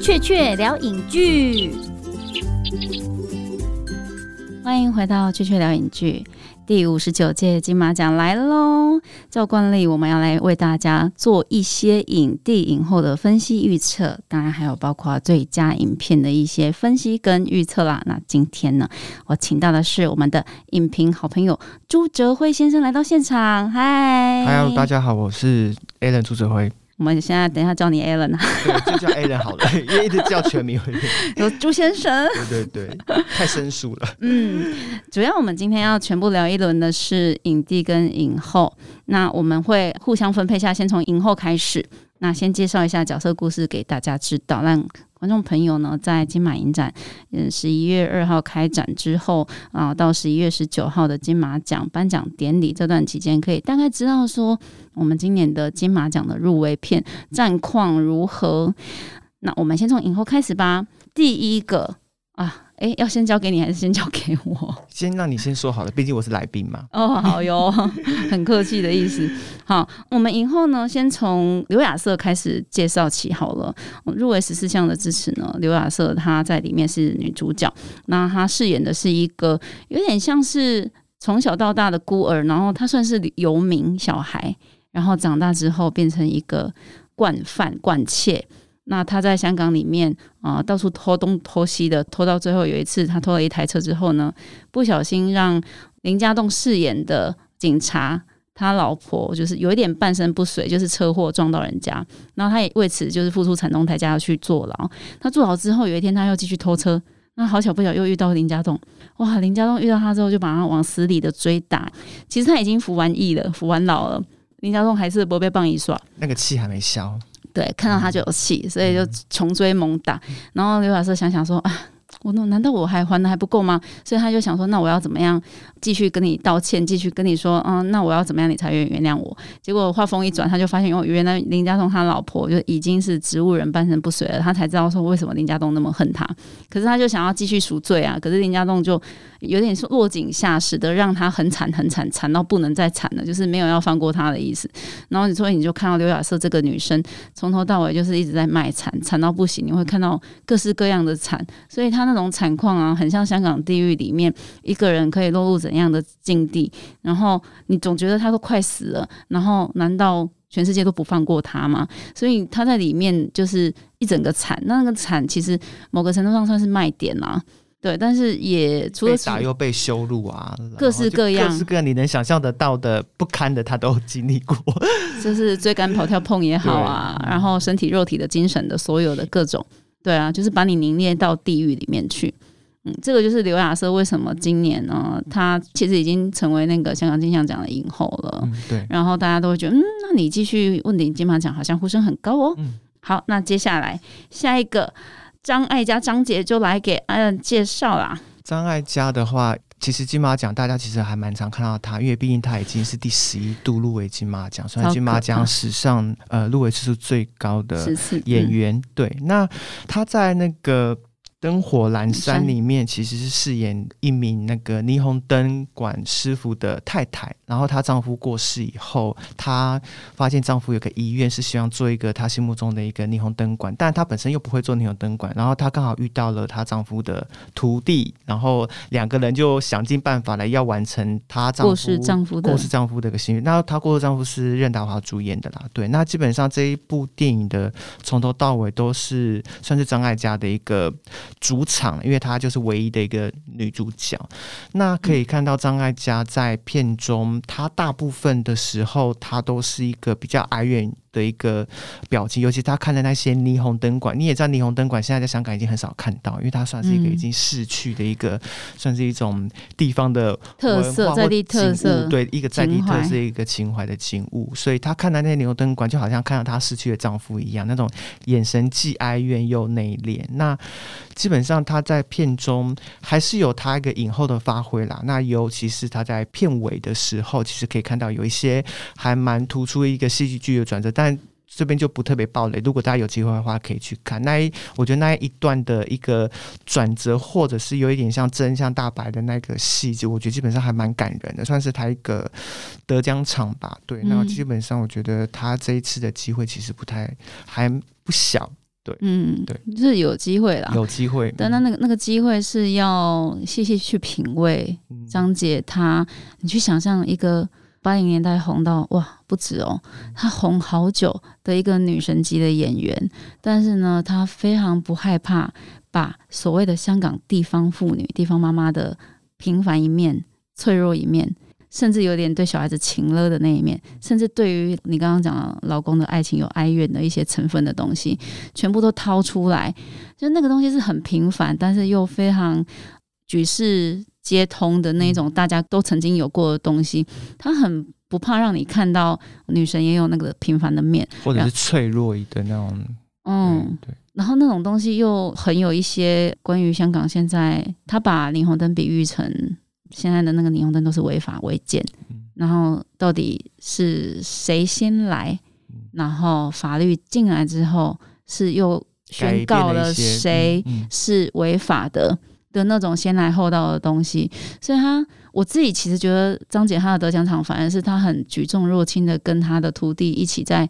雀雀聊影剧，欢迎回到雀雀聊影剧。第五十九届金马奖来喽！照惯例，我们要来为大家做一些影帝影后的分析预测，当然还有包括最佳影片的一些分析跟预测啦。那今天呢，我请到的是我们的影评好朋友朱哲辉先生来到现场。嗨，Hello，大家好，我是 Alan 朱哲辉。我们现在等一下叫你 Alan 啊，对，就叫 Alan 好了，因为一直叫全名有朱先生，对对对，太生疏了。嗯，主要我们今天要全部聊一轮的是影帝跟影后，那我们会互相分配下，先从影后开始。那先介绍一下角色故事给大家知道，让观众朋友呢在金马影展，嗯，十一月二号开展之后啊，到十一月十九号的金马奖颁奖典礼这段期间，可以大概知道说我们今年的金马奖的入围片战况如何。那我们先从影后开始吧，第一个啊。哎，要先交给你还是先交给我？先让你先说好了，毕竟我是来宾嘛。哦，好哟，很客气的意思。好，我们以后呢，先从刘亚瑟开始介绍起好了。入围十四项的支持呢，刘亚瑟她在里面是女主角，那她饰演的是一个有点像是从小到大的孤儿，然后她算是游民小孩，然后长大之后变成一个惯犯惯窃。那他在香港里面啊，到处偷东偷西的，偷到最后有一次，他偷了一台车之后呢，不小心让林家栋饰演的警察他老婆就是有一点半身不遂，就是车祸撞到人家，然后他也为此就是付出惨痛代价要去坐牢。他坐牢之后，有一天他又继续偷车，那好巧不巧又遇到林家栋，哇！林家栋遇到他之后就把他往死里的追打。其实他已经服完役了，服完牢了，林家栋还是不被棒一耍，那个气还没消。对，看到他就有气，所以就穷追猛打。然后刘老师想想说啊。我那难道我还还的还不够吗？所以他就想说，那我要怎么样继续跟你道歉，继续跟你说，嗯，那我要怎么样你才愿意原谅我？结果话锋一转，他就发现，哦，原来林家栋他老婆就已经是植物人半身不遂了，他才知道说为什么林家栋那么恨他。可是他就想要继续赎罪啊，可是林家栋就有点是落井下石的，让他很惨很惨，惨到不能再惨了，就是没有要放过他的意思。然后你所以你就看到刘亚瑟这个女生从头到尾就是一直在卖惨，惨到不行，你会看到各式各样的惨，所以他。那种惨况啊，很像香港地狱里面一个人可以落入怎样的境地，然后你总觉得他都快死了，然后难道全世界都不放过他吗？所以他在里面就是一整个惨，那个惨其实某个程度上算是卖点啊，对，但是也除了打又被羞辱啊，各式各样、各式各样你能想象得到的不堪的，他都经历过，就是追赶、跑、跳、碰也好啊，然后身体、肉体的、精神的，所有的各种。对啊，就是把你凝练到地狱里面去。嗯，这个就是刘亚瑟为什么今年呢？他其实已经成为那个香港金像奖的影后了。对。然后大家都会觉得，嗯，那你继续问鼎金马奖，好像呼声很高哦。嗯。好，那接下来下一个张艾嘉张杰就来给嗯介绍啦。张艾嘉的话。其实金马奖大家其实还蛮常看到他，因为毕竟他已经是第十一度入围金马奖，算金马奖史上呃入围次数最高的演员。对，那他在那个。灯火阑珊里面其实是饰演一名那个霓虹灯管师傅的太太，然后她丈夫过世以后，她发现丈夫有个遗愿是希望做一个她心目中的一个霓虹灯管，但她本身又不会做霓虹灯管，然后她刚好遇到了她丈夫的徒弟，然后两个人就想尽办法来要完成她丈夫过世丈夫的过世丈夫的一个心愿。那她过世丈夫是任达华主演的啦，对，那基本上这一部电影的从头到尾都是算是张艾嘉的一个。主场，因为她就是唯一的一个女主角。那可以看到张艾嘉在片中，她大部分的时候，她都是一个比较哀怨。的一个表情，尤其他看的那些霓虹灯管，你也知道霓虹灯管现在在香港已经很少看到，因为它算是一个已经逝去的一个，算是一种地方的特色，在地特色，对一个在地特色一个情怀的景物，所以他看到那些霓虹灯管，就好像看到他逝去的丈夫一样，那种眼神既哀怨又内敛。那基本上他在片中还是有他一个影后的发挥啦。那尤其是他在片尾的时候，其实可以看到有一些还蛮突出一个戏剧剧的转折，但但这边就不特别暴雷，如果大家有机会的话，可以去看那一，我觉得那一段的一个转折，或者是有一点像真相大白的那个细节我觉得基本上还蛮感人的，算是他一个得奖场吧。对，然后基本上我觉得他这一次的机会其实不太还不小。对，嗯，对，就是有机会啦，有机会。但那那个那个机会是要细细去品味张姐她，你去想象一个八零年代红到哇不止哦，她红好久的一个女神级的演员，但是呢，她非常不害怕把所谓的香港地方妇女、地方妈妈的平凡一面、脆弱一面。甚至有点对小孩子情了的那一面，甚至对于你刚刚讲老公的爱情有哀怨的一些成分的东西，全部都掏出来。就那个东西是很平凡，但是又非常举世皆通的那种，大家都曾经有过的东西。他很不怕让你看到女神也有那个平凡的面，或者是脆弱一的那种。嗯，对。然后那种东西又很有一些关于香港现在，他把霓虹灯比喻成。现在的那个霓虹灯都是违法违建，然后到底是谁先来？然后法律进来之后，是又宣告了谁是违法的的那种先来后到的东西。所以，他我自己其实觉得张姐她的得奖场，反而是她很举重若轻的跟她的徒弟一起在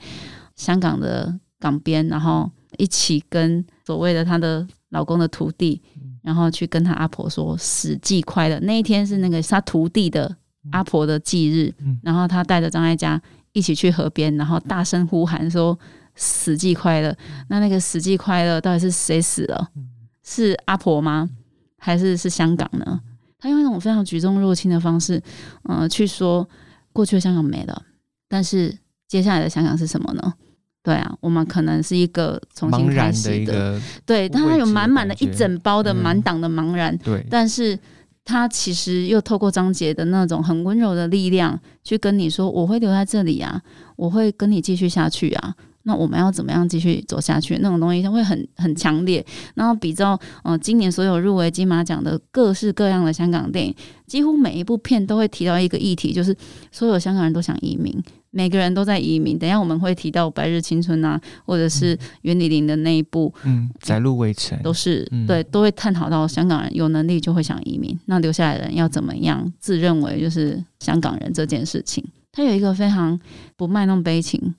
香港的港边，然后一起跟所谓的她的老公的徒弟。然后去跟她阿婆说死祭快乐那一天是那个她徒弟的阿婆的忌日，然后她带着张艾嘉一起去河边，然后大声呼喊说死祭快乐。那那个死祭快乐到底是谁死了？是阿婆吗？还是是香港呢？他用一种非常举重若轻的方式，嗯，去说过去的香港没了，但是接下来的香港是什么呢？对啊，我们可能是一个重新开始的，对，但他有满满的一整包的满档的茫然，对，但是他其实又透过张杰的那种很温柔的力量，去跟你说，我会留在这里啊，我会跟你继续下去啊。那我们要怎么样继续走下去？那种东西就会很很强烈。然后比较，嗯，今年所有入围金马奖的各式各样的香港电影，几乎每一部片都会提到一个议题，就是所有香港人都想移民，每个人都在移民。等下我们会提到《白日青春》啊，或者是袁丽玲的那一部，嗯，在路围城，都是对，都会探讨到香港人有能力就会想移民，那留下来的人要怎么样自认为就是香港人这件事情，他有一个非常不卖弄悲情。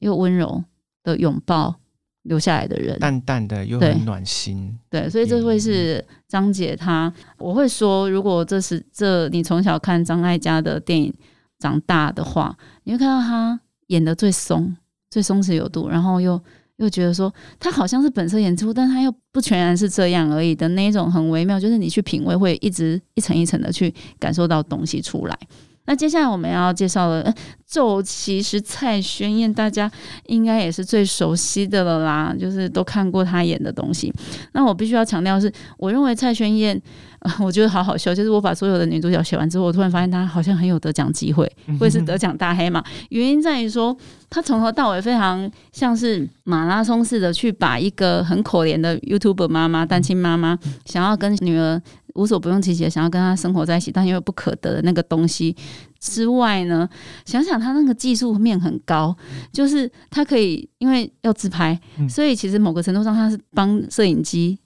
又温柔的拥抱留下来的人，淡淡的又很暖心。对，所以这会是张姐她，我会说，如果这是这你从小看张艾嘉的电影长大的话，你会看到她演的最松、最松弛有度，然后又又觉得说她好像是本色演出，但她又不全然是这样而已的那一种很微妙，就是你去品味会一直一层一层的去感受到东西出来。那接下来我们要介绍的，就其实蔡轩燕大家应该也是最熟悉的了啦，就是都看过她演的东西。那我必须要强调是，我认为蔡轩燕，我觉得好好笑，就是我把所有的女主角写完之后，我突然发现她好像很有得奖机会，会是得奖大黑马。原因在于说，她从头到尾非常像是马拉松似的去把一个很可怜的 YouTube 妈妈、单亲妈妈，想要跟女儿。无所不用其极，想要跟他生活在一起，但又不可得的那个东西之外呢？想想他那个技术面很高，就是他可以因为要自拍，所以其实某个程度上他是帮摄影机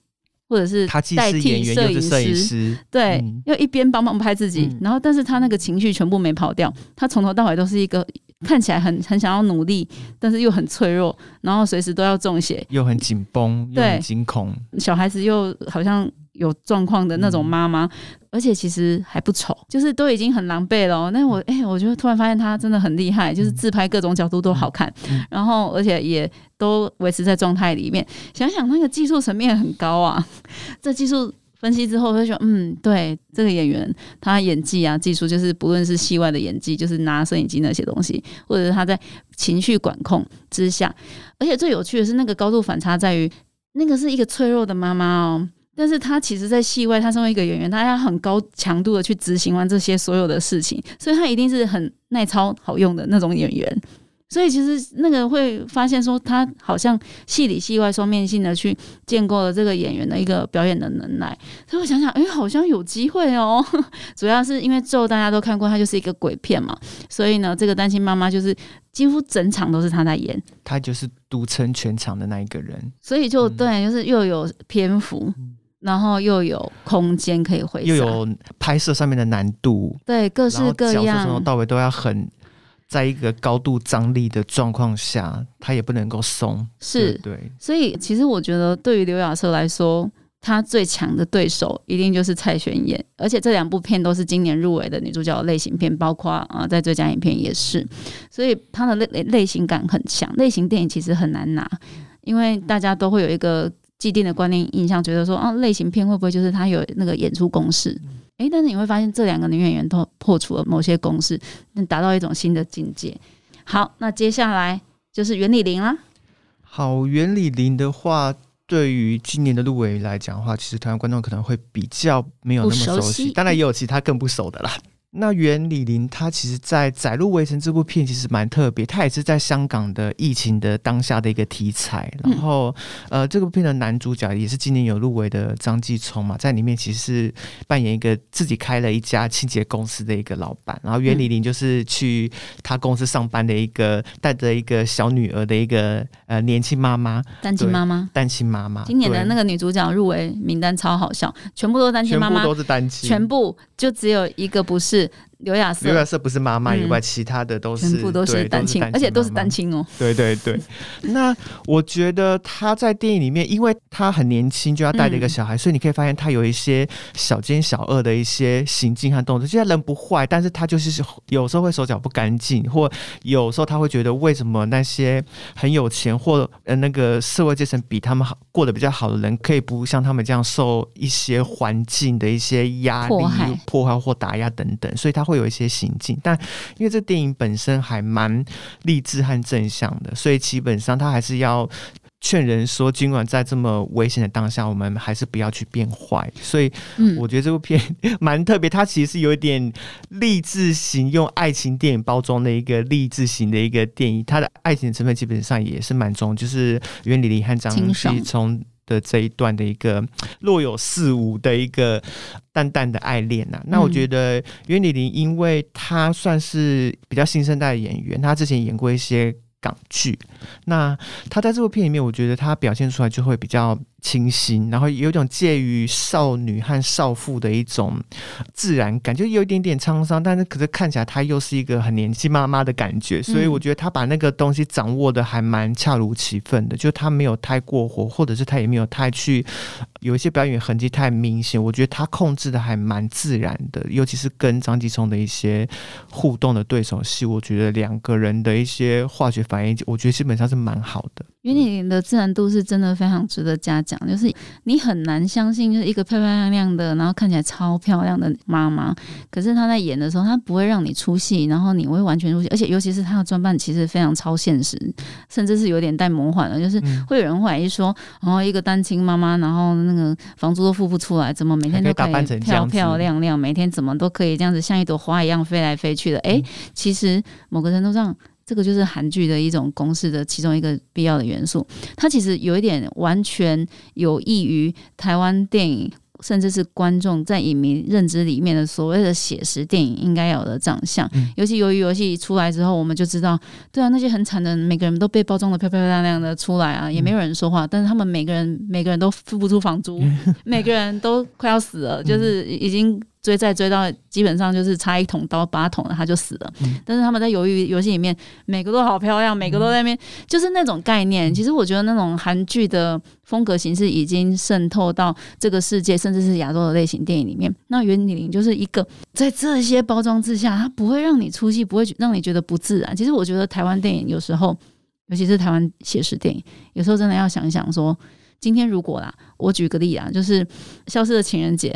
或者是代替摄影师，对，要一边帮忙拍自己，然后但是他那个情绪全部没跑掉，他从头到尾都是一个看起来很很想要努力，但是又很脆弱，然后随时都要中邪，又很紧绷，又很惊恐，小孩子又好像。有状况的那种妈妈，而且其实还不丑，就是都已经很狼狈了。那我哎，我就突然发现她真的很厉害，就是自拍各种角度都好看，然后而且也都维持在状态里面。想想那个技术层面很高啊！这技术分析之后，就觉得嗯，对这个演员他演技啊，技术就是不论是戏外的演技，就是拿摄影机那些东西，或者是他在情绪管控之下，而且最有趣的是那个高度反差在于，那个是一个脆弱的妈妈哦。但是他其实，在戏外，他身为一个演员，他要很高强度的去执行完这些所有的事情，所以他一定是很耐操、好用的那种演员。所以其实那个会发现说，他好像戏里戏外双面性的去建构了这个演员的一个表演的能耐。所以我想想，哎，好像有机会哦。主要是因为咒大家都看过，他就是一个鬼片嘛，所以呢，这个单亲妈妈就是几乎整场都是他在演，他就是独撑全场的那一个人。所以就对，就是又有篇幅。然后又有空间可以回，又有拍摄上面的难度，对，各式各样，从头到尾都要很在一个高度张力的状况下，他也不能够松。是，对。所以其实我觉得，对于刘亚瑟来说，他最强的对手一定就是蔡玄演，而且这两部片都是今年入围的女主角类型片，包括啊，在最佳影片也是。所以他的类类型感很强，类型电影其实很难拿，因为大家都会有一个。既定的观念印象，觉得说啊，类型片会不会就是他有那个演出公式？诶，但是你会发现这两个女演员都破除了某些公式，能达到一种新的境界。好，那接下来就是袁李玲啦。好，袁李玲的话，对于今年的入围来讲的话，其实台湾观众可能会比较没有那么熟悉，当然也有其他更不熟的啦。那袁李林他其实，在《窄路围城》这部片其实蛮特别，他也是在香港的疫情的当下的一个题材。然后，呃，这部片的男主角也是今年有入围的张继聪嘛，在里面其实是扮演一个自己开了一家清洁公司的一个老板。然后袁李林就是去他公司上班的一个带着一个小女儿的一个呃年轻妈妈，单亲妈妈，单亲妈妈。今年的那个女主角入围名单超好笑，全部都是单亲妈妈，都是单亲，全部就只有一个不是。刘亚瑟，刘亚瑟不是妈妈以外，其他的都是全部都是单亲，而且都是单亲哦。对对对，那我觉得他在电影里面，因为他很年轻就要带着一个小孩，所以你可以发现他有一些小奸小恶的一些行径和动作。虽然人不坏，但是他就是有时候会手脚不干净，或有时候他会觉得为什么那些很有钱或呃那个社会阶层比他们好过得比较好的人，可以不像他们这样受一些环境的一些压力、破坏或打压等等，所以他会。会有一些行径，但因为这电影本身还蛮励志和正向的，所以基本上他还是要劝人说，尽管在这么危险的当下，我们还是不要去变坏。所以，我觉得这部片蛮特别，它其实是有一点励志型，用爱情电影包装的一个励志型的一个电影。它的爱情成分基本上也是蛮重，就是袁李丽和张继聪。的这一段的一个若有似无的一个淡淡的爱恋呐，那我觉得袁李玲，因为她算是比较新生代的演员，她之前演过一些港剧，那他在这部片里面，我觉得他表现出来就会比较。清新，然后有一种介于少女和少妇的一种自然感，就有一点点沧桑，但是可是看起来她又是一个很年轻妈妈的感觉，所以我觉得他把那个东西掌握的还蛮恰如其分的，就他没有太过火，或者是他也没有太去有一些表演痕迹太明显，我觉得他控制的还蛮自然的，尤其是跟张继聪的一些互动的对手戏，我觉得两个人的一些化学反应，我觉得基本上是蛮好的。因为你的自然度是真的非常值得嘉奖，就是你很难相信，就是一个漂漂亮亮的，然后看起来超漂亮的妈妈，可是她在演的时候，她不会让你出戏，然后你会完全入戏，而且尤其是她的装扮其实非常超现实，甚至是有点带魔幻的，就是会有人怀疑说，然后一个单亲妈妈，然后那个房租都付不出来，怎么每天都可以漂漂亮亮，每天怎么都可以这样子像一朵花一样飞来飞去的？哎，其实某个程度上。这个就是韩剧的一种公式的其中一个必要的元素，它其实有一点完全有益于台湾电影，甚至是观众在影迷认知里面的所谓的写实电影应该有的长相。尤其由于游戏出来之后，我们就知道，对啊，那些很惨的每个人都被包装的漂漂亮亮的出来啊，也没有人说话，但是他们每个人每个人都付不出房租，每个人都快要死了，就是已经。追债追到基本上就是差一桶刀把他捅了他就死了，但是他们在鱿鱼游戏里面每个都好漂亮，每个都在那边就是那种概念。其实我觉得那种韩剧的风格形式已经渗透到这个世界，甚至是亚洲的类型电影里面。那袁李玲就是一个在这些包装之下，它不会让你出戏，不会让你觉得不自然。其实我觉得台湾电影有时候，尤其是台湾写实电影，有时候真的要想一想说，今天如果啦，我举个例啊，就是《消失的情人节》。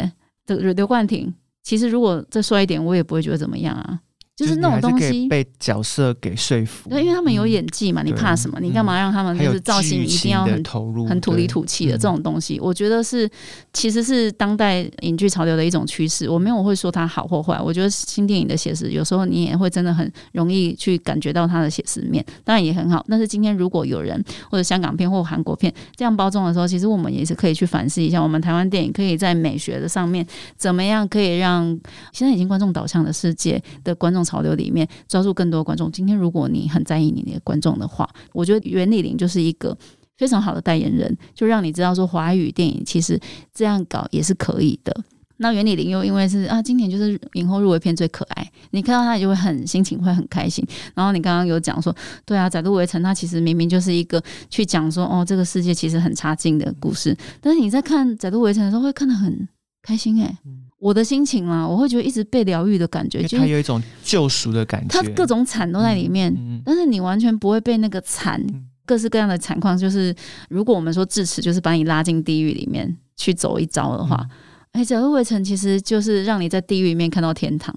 的刘冠廷，其实如果再帅一点，我也不会觉得怎么样啊。就是那种东西被角色给说服，对，因为他们有演技嘛，你怕什么？你干嘛让他们就是造型一定要很投入、很土里土气的这种东西？我觉得是其实是当代影剧潮流的一种趋势。我没有会说它好或坏，我觉得新电影的写实有时候你也会真的很容易去感觉到它的写实面，当然也很好。但是今天如果有人或者香港片或韩国片这样包装的时候，其实我们也是可以去反思一下，我们台湾电影可以在美学的上面怎么样可以让现在已经观众导向的世界的观众。潮流里面抓住更多观众。今天如果你很在意你的观众的话，我觉得袁丽玲就是一个非常好的代言人，就让你知道说华语电影其实这样搞也是可以的。那袁李玲又因为是啊，今年就是影后入围片最可爱，你看到她你就会很心情会很开心。然后你刚刚有讲说，对啊，《载入围城》它其实明明就是一个去讲说哦，这个世界其实很差劲的故事，但是你在看《载入围城》的时候会看得很开心哎。我的心情啦，我会觉得一直被疗愈的感觉，就它有一种救赎的感觉，它各种惨都在里面，但是你完全不会被那个惨，各式各样的惨况，就是如果我们说智齿就是把你拉进地狱里面去走一遭的话，哎，《载入围城》其实就是让你在地狱里面看到天堂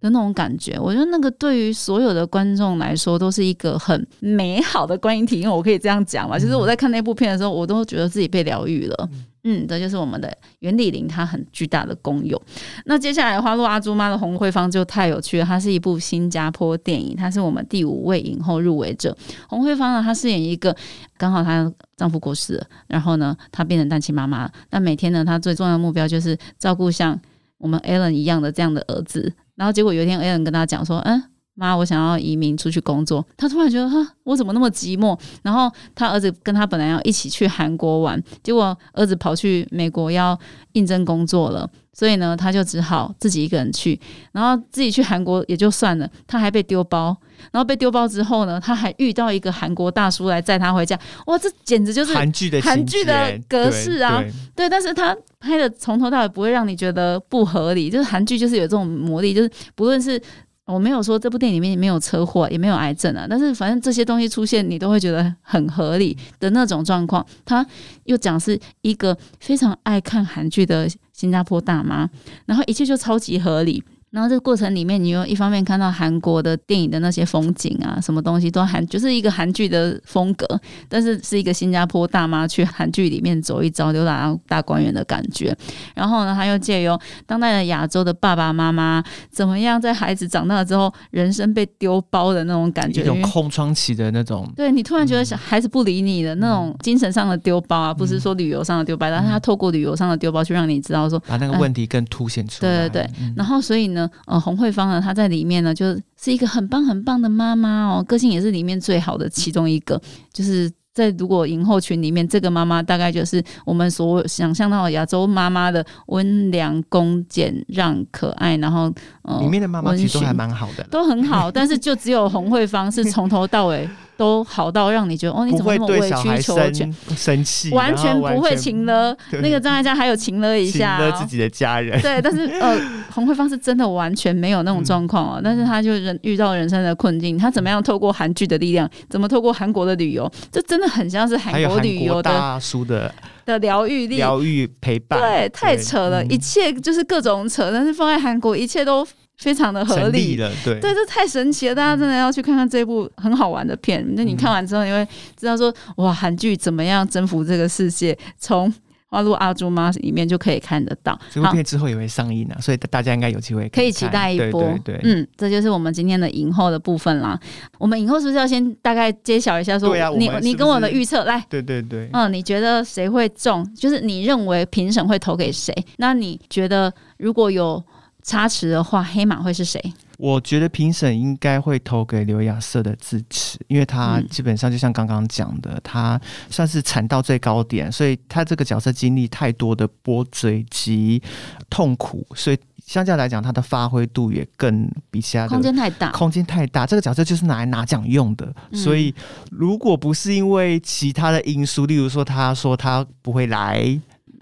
的那种感觉。我觉得那个对于所有的观众来说都是一个很美好的观影体验，我可以这样讲嘛。其实我在看那部片的时候，我都觉得自己被疗愈了。嗯，这就是我们的原理林，它很巨大的功用。那接下来《花落阿朱妈》的红慧芳就太有趣了，它是一部新加坡电影，它是我们第五位影后入围者。红慧芳呢，她饰演一个刚好她丈夫过世了，然后呢，她变成单亲妈妈。那每天呢，她最重要的目标就是照顾像我们 Alan 一样的这样的儿子。然后结果有一天，Alan 跟她讲说：“嗯。”妈，我想要移民出去工作。他突然觉得，哈，我怎么那么寂寞？然后他儿子跟他本来要一起去韩国玩，结果儿子跑去美国要应征工作了，所以呢，他就只好自己一个人去。然后自己去韩国也就算了，他还被丢包。然后被丢包之后呢，他还遇到一个韩国大叔来载他回家。哇，这简直就是韩剧的韩剧的格式啊！对，但是他拍的从头到尾不会让你觉得不合理，就是韩剧就是有这种魔力，就是不论是。我没有说这部电影里面没有车祸，也没有癌症啊，但是反正这些东西出现，你都会觉得很合理的那种状况。他又讲是一个非常爱看韩剧的新加坡大妈，然后一切就超级合理。然后这个过程里面，你又一方面看到韩国的电影的那些风景啊，什么东西都韩，就是一个韩剧的风格，但是是一个新加坡大妈去韩剧里面走一遭，浏览大观园的感觉。然后呢，他又借由当代的亚洲的爸爸妈妈怎么样在孩子长大之后，人生被丢包的那种感觉，一种空窗期的那种。对你突然觉得小孩子不理你的那种精神上的丢包啊，不是说旅游上的丢包，但是他透过旅游上的丢包去让你知道说，把那个问题更凸显出来。对对对，然后所以呢。呃，洪慧芳呢，她在里面呢，就是一个很棒很棒的妈妈哦，个性也是里面最好的其中一个。就是在如果影后群里面，这个妈妈大概就是我们所想象到亚洲妈妈的温良恭俭让、可爱，然后呃，里面的妈妈其实都还蛮好的，都很好，但是就只有洪慧芳是从头到尾。都好到让你觉得哦，你怎么那么委曲求全？生气，完全不会情了。那个张艾嘉还有情了一下，了自己的家人。对，但是呃，洪慧芳是真的完全没有那种状况哦。但是他就人遇到人生的困境，他怎么样透过韩剧的力量，怎么透过韩国的旅游，这真的很像是韩国旅游的大叔的的疗愈力、疗愈陪伴。对，太扯了，一切就是各种扯。但是放在韩国，一切都。非常的合理了，对对，这太神奇了！大家真的要去看看这部很好玩的片。那你看完之后，你会知道说，哇，韩剧怎么样征服这个世界？从《花路阿朱妈》里面就可以看得到。这部片之后也会上映啊，所以大家应该有机会可以期待一波。对，嗯，这就是我们今天的影后的部分啦。我们影后是不是要先大概揭晓一下？说，你你跟我的预测来。对对对。嗯，你觉得谁会中？就是你认为评审会投给谁？那你觉得如果有？差池的话，黑马会是谁？我觉得评审应该会投给刘亚瑟的智齿，因为他基本上就像刚刚讲的，他算是惨到最高点，所以他这个角色经历太多的波折及痛苦，所以相较来讲，他的发挥度也更比其他的空间太大，空间太大。这个角色就是拿来拿奖用的，所以如果不是因为其他的因素，例如说他说他不会来。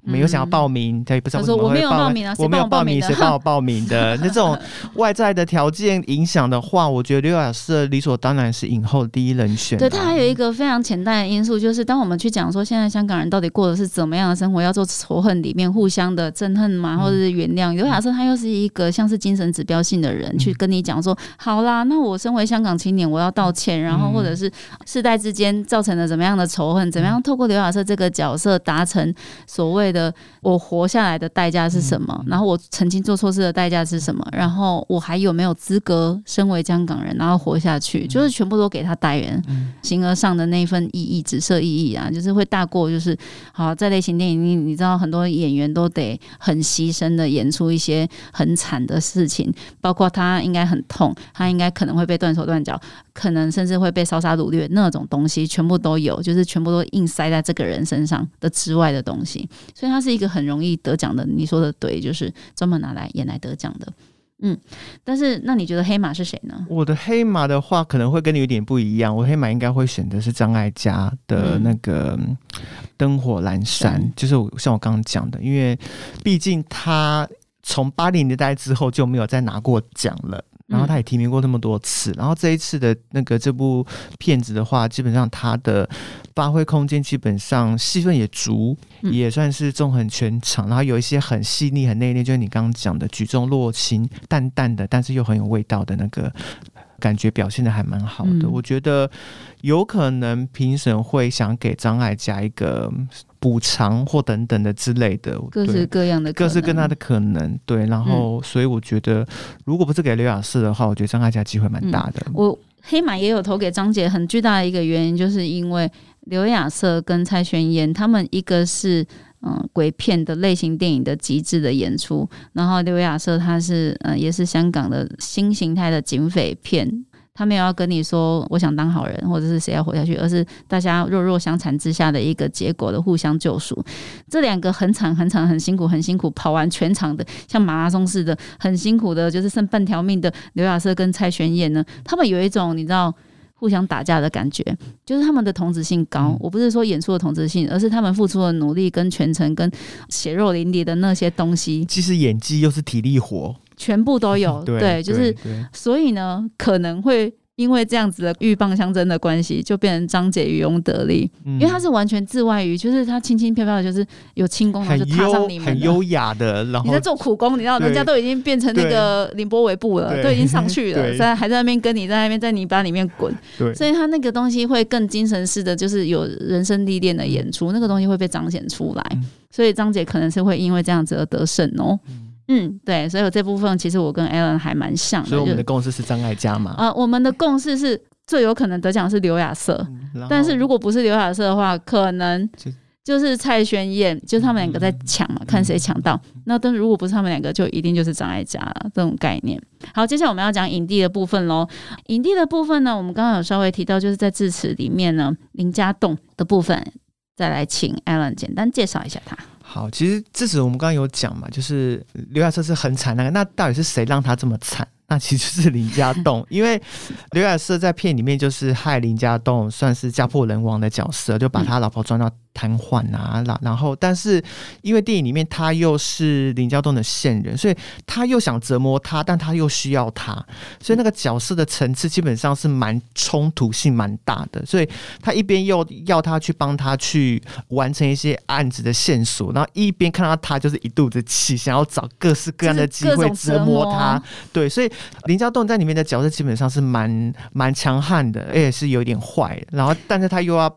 没有想要报名，他也不知道为什么会报名啊。我没有报名，谁帮我报名的？那这种外在的条件影响的话，我觉得刘雅瑟理所当然是影后第一人选。对他还有一个非常潜在的因素，就是当我们去讲说现在香港人到底过的是怎么样的生活，要做仇恨里面互相的憎恨嘛，或者是原谅。刘雅瑟他又是一个像是精神指标性的人，去跟你讲说，好啦，那我身为香港青年，我要道歉，然后或者是世代之间造成了怎么样的仇恨，怎么样透过刘雅瑟这个角色达成所谓的。的我活下来的代价是什么？然后我曾经做错事的代价是什么？然后我还有没有资格身为香港人，然后活下去？就是全部都给他代言，形而上的那份意义，紫色意义啊，就是会大过。就是好在类型电影，你你知道很多演员都得很牺牲的演出一些很惨的事情，包括他应该很痛，他应该可能会被断手断脚，可能甚至会被烧杀掳掠那种东西，全部都有，就是全部都硬塞在这个人身上的之外的东西，所以。所以他是一个很容易得奖的。你说的对，就是专门拿来演来得奖的。嗯，但是那你觉得黑马是谁呢？我的黑马的话，可能会跟你有点不一样。我黑马应该会选的是张艾嘉的那个《灯火阑珊》，就是像我刚刚讲的，因为毕竟他从八零年代之后就没有再拿过奖了。然后他也提名过那么多次，然后这一次的那个这部片子的话，基本上他的发挥空间基本上戏份也足，也算是纵横全场。然后有一些很细腻、很内敛，就是你刚刚讲的举重若轻、淡淡的，但是又很有味道的那个感觉，表现的还蛮好的。我觉得有可能评审会想给张艾嘉一个。补偿或等等的之类的，各式各样的，各式各样的可能。对，然后所以我觉得，如果不是给刘雅瑟的话，我觉得张艾嘉机会蛮大的。我黑马也有投给张杰，很巨大的一个原因，就是因为刘雅瑟跟蔡轩嫣他们一个是嗯鬼片的类型电影的极致的演出，然后刘雅瑟他是嗯也是香港的新形态的警匪片。他没有要跟你说我想当好人，或者是谁要活下去，而是大家弱弱相残之下的一个结果的互相救赎。这两个很惨、很惨、很辛苦、很辛苦跑完全场的，像马拉松似的，很辛苦的，就是剩半条命的刘亚瑟跟蔡玄燕呢，他们有一种你知道互相打架的感觉，就是他们的同质性高。我不是说演出的同质性，而是他们付出的努力跟全程跟血肉淋漓的那些东西。其实演技又是体力活。全部都有，对，就是所以呢，可能会因为这样子的鹬蚌相争的关系，就变成张姐渔翁得利，因为他是完全自外于，就是他轻轻飘飘的，就是有轻功，就踏上你们，很优雅的。然后你在做苦工，你知道，人家都已经变成那个凌波微步了，都已经上去了，在还在那边跟你在那边在泥巴里面滚，所以他那个东西会更精神式的，就是有人生历练的演出，那个东西会被彰显出来，所以张姐可能是会因为这样子而得胜哦。嗯，对，所以这部分其实我跟 Alan 还蛮像的。所以我们的共识是张艾嘉嘛？啊，我们的共识是最有可能得奖是刘亚瑟，但是如果不是刘亚瑟的话，可能就是蔡轩燕，就是他们两个在抢嘛，看谁抢到。那但是如果不是他们两个，就一定就是张艾嘉了，这种概念。好，接下来我们要讲影帝的部分喽。影帝的部分呢，我们刚刚有稍微提到，就是在致辞里面呢，林家栋的部分，再来请 Alan 简单介绍一下他。好，其实这次我们刚刚有讲嘛，就是刘亚瑟是很惨那个，那到底是谁让他这么惨？那其实是林家栋，因为刘亚瑟在片里面就是害林家栋，算是家破人亡的角色，就把他老婆装到。瘫痪啊，然然后，但是因为电影里面他又是林家栋的线人，所以他又想折磨他，但他又需要他，所以那个角色的层次基本上是蛮冲突性蛮大的。所以他一边又要他去帮他去完成一些案子的线索，然后一边看到他就是一肚子气，想要找各式各样的机会折磨他。对，所以林家栋在里面的角色基本上是蛮蛮强悍的，而且是有点坏。然后，但是他又要。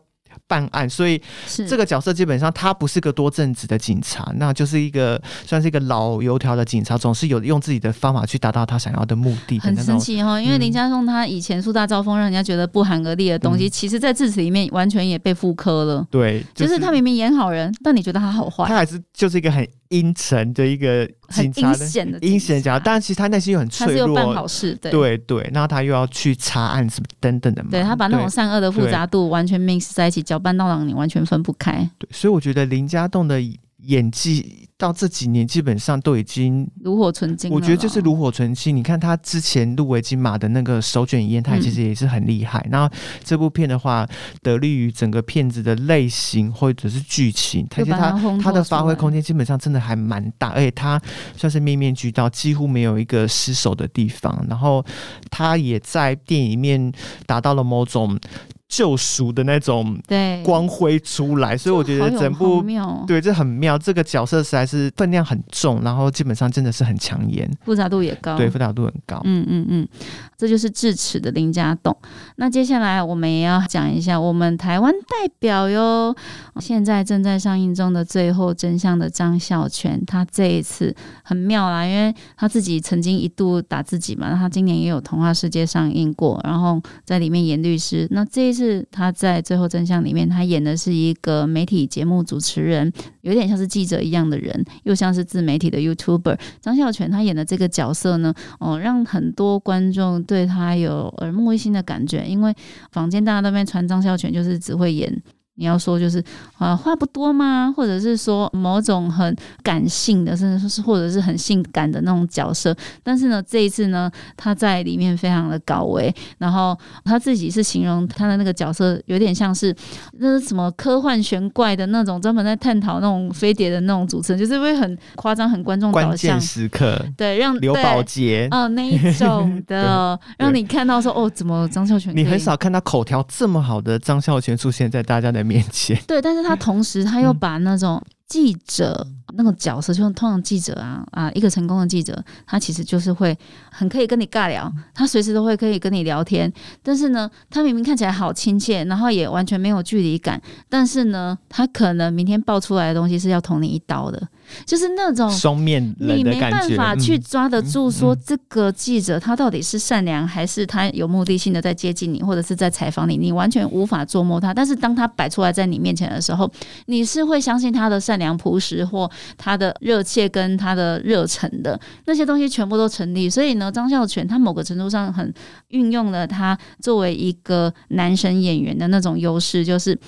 办案，所以这个角色基本上他不是个多正直的警察，那就是一个算是一个老油条的警察，总是有用自己的方法去达到他想要的目的。很神奇哈，因为林家栋他以前树大招风，让人家觉得不寒而栗的东西，其实在智齿里面完全也被复刻了。对，就是他明明演好人，但你觉得他好坏？他还是就是一个很。阴沉的一个警察的阴险的角但其实他内心又很脆弱。办好事，对对对，然后他又要去查案什么等等的嘛。对他把那种善恶的复杂度完全 mix 在一起，搅拌到让你完全分不开。对，所以我觉得林家栋的。演技到这几年基本上都已经炉火纯青，我觉得就是炉火纯青。你看他之前入围金马的那个手卷烟，台其实也是很厉害。然后这部片的话，得力于整个片子的类型或者是剧情，而且他他的发挥空间基本上真的还蛮大，而且他算是面面俱到，几乎没有一个失手的地方。然后他也在电影里面达到了某种。救赎的那种光辉出来，所以我觉得整部对这很妙。这个角色实在是分量很重，然后基本上真的是很抢眼，复杂度也高，对复杂度很高。嗯嗯嗯，这就是智齿的林家栋。那接下来我们也要讲一下我们台湾代表哟，现在正在上映中的《最后真相》的张孝全，他这一次很妙啦，因为他自己曾经一度打自己嘛，他今年也有《童话世界》上映过，然后在里面演律师。那这一次。是他在《最后真相》里面，他演的是一个媒体节目主持人，有点像是记者一样的人，又像是自媒体的 YouTuber。张孝全他演的这个角色呢，哦，让很多观众对他有耳目一新的感觉，因为坊间大家都在传张孝全就是只会演你要说就是啊话不多吗？或者是说某种很感性的，甚至说是或者是很性感的那种角色。但是呢，这一次呢，他在里面非常的高维，然后他自己是形容他的那个角色有点像是那是什么科幻玄怪的那种，专门在探讨那种飞碟的那种主持人，就是会很夸张、很观众导向时刻，对，让刘宝杰哦那一种 的，让你看到说哦，怎么张孝全？你很少看到口条这么好的张孝全出现在大家的。面前对，但是他同时他又把那种记者那个角色，就通常记者啊啊，一个成功的记者，他其实就是会很可以跟你尬聊，他随时都会可以跟你聊天。但是呢，他明明看起来好亲切，然后也完全没有距离感，但是呢，他可能明天爆出来的东西是要捅你一刀的。就是那种双面你没办法去抓得住，说这个记者他到底是善良还是他有目的性的在接近你，或者是在采访你，你完全无法捉摸他。但是当他摆出来在你面前的时候，你是会相信他的善良朴实或他的热切跟他的热忱的那些东西全部都成立。所以呢，张孝全他某个程度上很运用了他作为一个男神演员的那种优势，就是。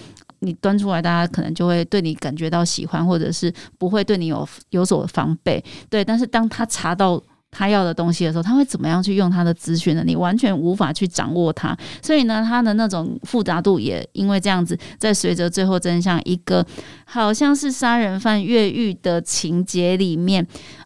你端出来，大家可能就会对你感觉到喜欢，或者是不会对你有有所防备。对，但是当他查到他要的东西的时候，他会怎么样去用他的资讯呢？你完全无法去掌握他。所以呢，他的那种复杂度也因为这样子，在随着最后真相一个好像是杀人犯越狱的情节里面，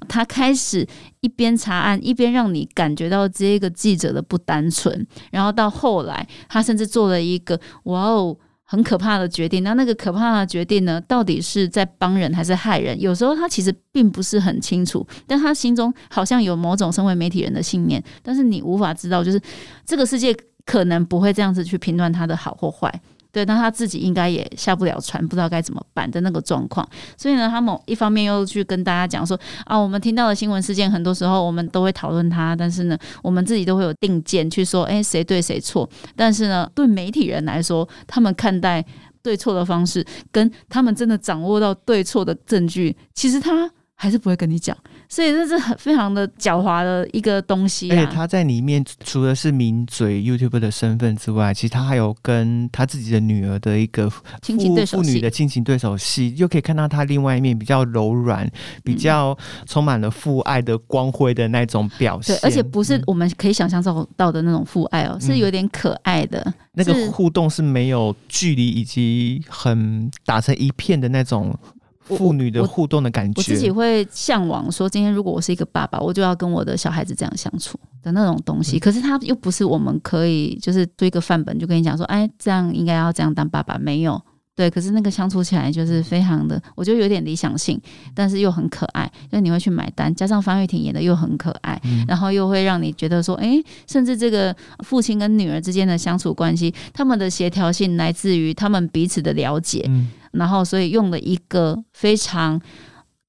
他开始一边查案，一边让你感觉到这个记者的不单纯。然后到后来，他甚至做了一个哇哦。很可怕的决定，那那个可怕的决定呢？到底是在帮人还是害人？有时候他其实并不是很清楚，但他心中好像有某种身为媒体人的信念，但是你无法知道，就是这个世界可能不会这样子去评断他的好或坏。对，那他自己应该也下不了船，不知道该怎么办的那个状况。所以呢，他某一方面又去跟大家讲说啊，我们听到的新闻事件，很多时候我们都会讨论它，但是呢，我们自己都会有定见去说，哎，谁对谁错。但是呢，对媒体人来说，他们看待对错的方式，跟他们真的掌握到对错的证据，其实他还是不会跟你讲。所以这是很非常的狡猾的一个东西，而且他在里面除了是名嘴 YouTube 的身份之外，其实他还有跟他自己的女儿的一个父父女的亲情对手戏，又可以看到他另外一面比较柔软、比较充满了父爱的光辉的那种表现。对，而且不是我们可以想象到的那种父爱哦，是有点可爱的。那个互动是没有距离，以及很打成一片的那种。父女的互动的感觉，我自己会向往说，今天如果我是一个爸爸，我就要跟我的小孩子这样相处的那种东西。可是他又不是我们可以就是做一个范本，就跟你讲说，哎，这样应该要这样当爸爸，没有对。可是那个相处起来就是非常的，我觉得有点理想性，但是又很可爱，就你会去买单。加上方玉婷演的又很可爱，然后又会让你觉得说，哎，甚至这个父亲跟女儿之间的相处关系，他们的协调性来自于他们彼此的了解。然后，所以用了一个非常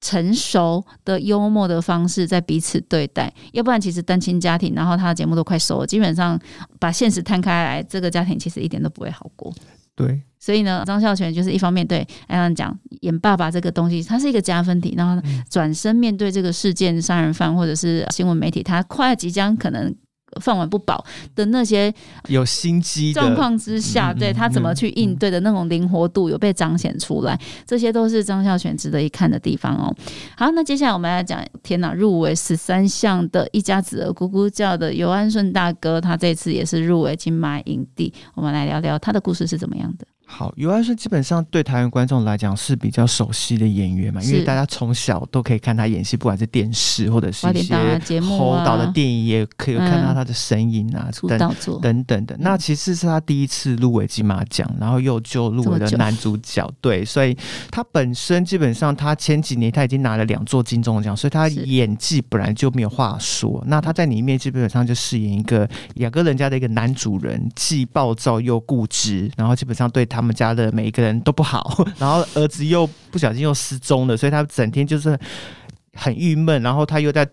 成熟的幽默的方式在彼此对待，要不然其实单亲家庭，然后他的节目都快收了，基本上把现实摊开来，这个家庭其实一点都不会好过。对，所以呢，张孝全就是一方面对艾安讲演爸爸这个东西，他是一个加分题，然后转身面对这个事件杀人犯或者是新闻媒体，他快即将可能。饭碗不保的那些有心机状况之下，对他怎么去应对的那种灵活度有被彰显出来，这些都是张孝全值得一看的地方哦。好，那接下来我们来讲，天哪，入围十三项的一家子儿咕咕叫的尤安顺大哥，他这次也是入围金马影帝，我们来聊聊他的故事是怎么样的。好，尤安顺基本上对台湾观众来讲是比较熟悉的演员嘛，因为大家从小都可以看他演戏，不管是电视或者是一些节目、导的电影，也可以看到他的身影啊，等等等等。那其实是他第一次入围金马奖，然后又就入围了男主角，对，所以他本身基本上他前几年他已经拿了两座金钟奖，所以他演技本来就没有话说。那他在里面基本上就饰演一个雅各人家的一个男主人，既暴躁又固执，然后基本上对他。他们家的每一个人都不好，然后儿子又不小心又失踪了，所以他整天就是很郁闷，然后他又在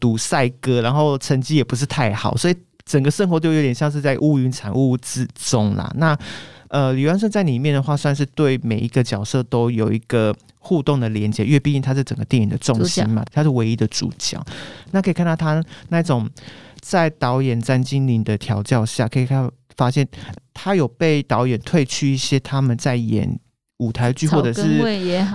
赌赛歌，然后成绩也不是太好，所以整个生活就有点像是在乌云产雾之中啦。那呃，李元顺在里面的话，算是对每一个角色都有一个互动的连接，因为毕竟他是整个电影的重心嘛，他是唯一的主角。那可以看到他那种在导演詹金玲的调教下，可以看。发现他有被导演退去一些他们在演舞台剧或者是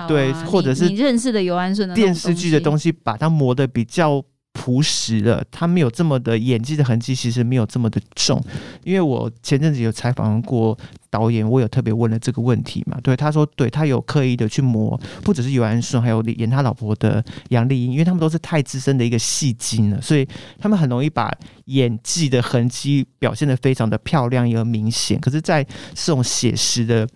对，或者是你认识的尤安顺的电视剧的东西，把它磨得比较。朴实了，他没有这么的演技的痕迹，其实没有这么的重。因为我前阵子有采访过导演，我有特别问了这个问题嘛？对，他说，对他有刻意的去磨，不只是尤安顺，还有演他老婆的杨丽英，因为他们都是太资深的一个戏精了，所以他们很容易把演技的痕迹表现的非常的漂亮又明显。可是，在这种写实的。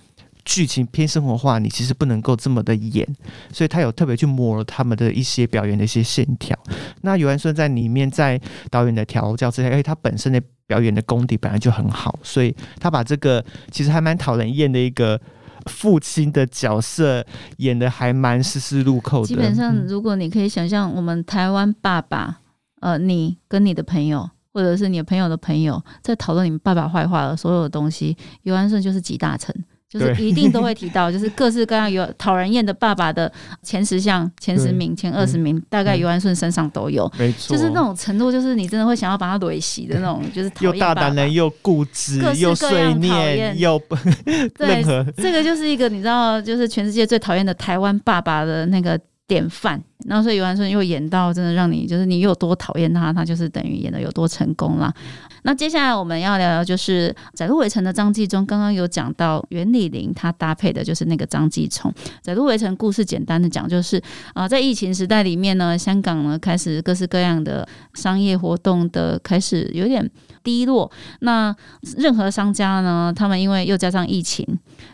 剧情偏生活化，你其实不能够这么的演，所以他有特别去摸了他们的一些表演的一些线条。那尤安顺在里面，在导演的调教之下，因为他本身的表演的功底本来就很好，所以他把这个其实还蛮讨人厌的一个父亲的角色演的还蛮丝丝入扣的。基本上，如果你可以想象，我们台湾爸爸，呃，你跟你的朋友，或者是你的朋友的朋友，在讨论你们爸爸坏话的所有的东西，尤安顺就是集大成。就是一定都会提到，就是各式各样有讨人厌的爸爸的前十项、前十名、前二十名，大概尤安顺身上都有。没错，就是那种程度，就是你真的会想要把他怼袭的那种，就是又大胆人又固执又碎念又 对，这个就是一个你知道，就是全世界最讨厌的台湾爸爸的那个典范。那所以尤安顺又演到真的让你，就是你有多讨厌他，他就是等于演的有多成功了。那接下来我们要聊聊，就是《载入围城》的张继忠，刚刚有讲到袁李玲，他搭配的就是那个张继聪。《载入围城》故事简单的讲，就是啊，在疫情时代里面呢，香港呢开始各式各样的商业活动的开始有点低落。那任何商家呢，他们因为又加上疫情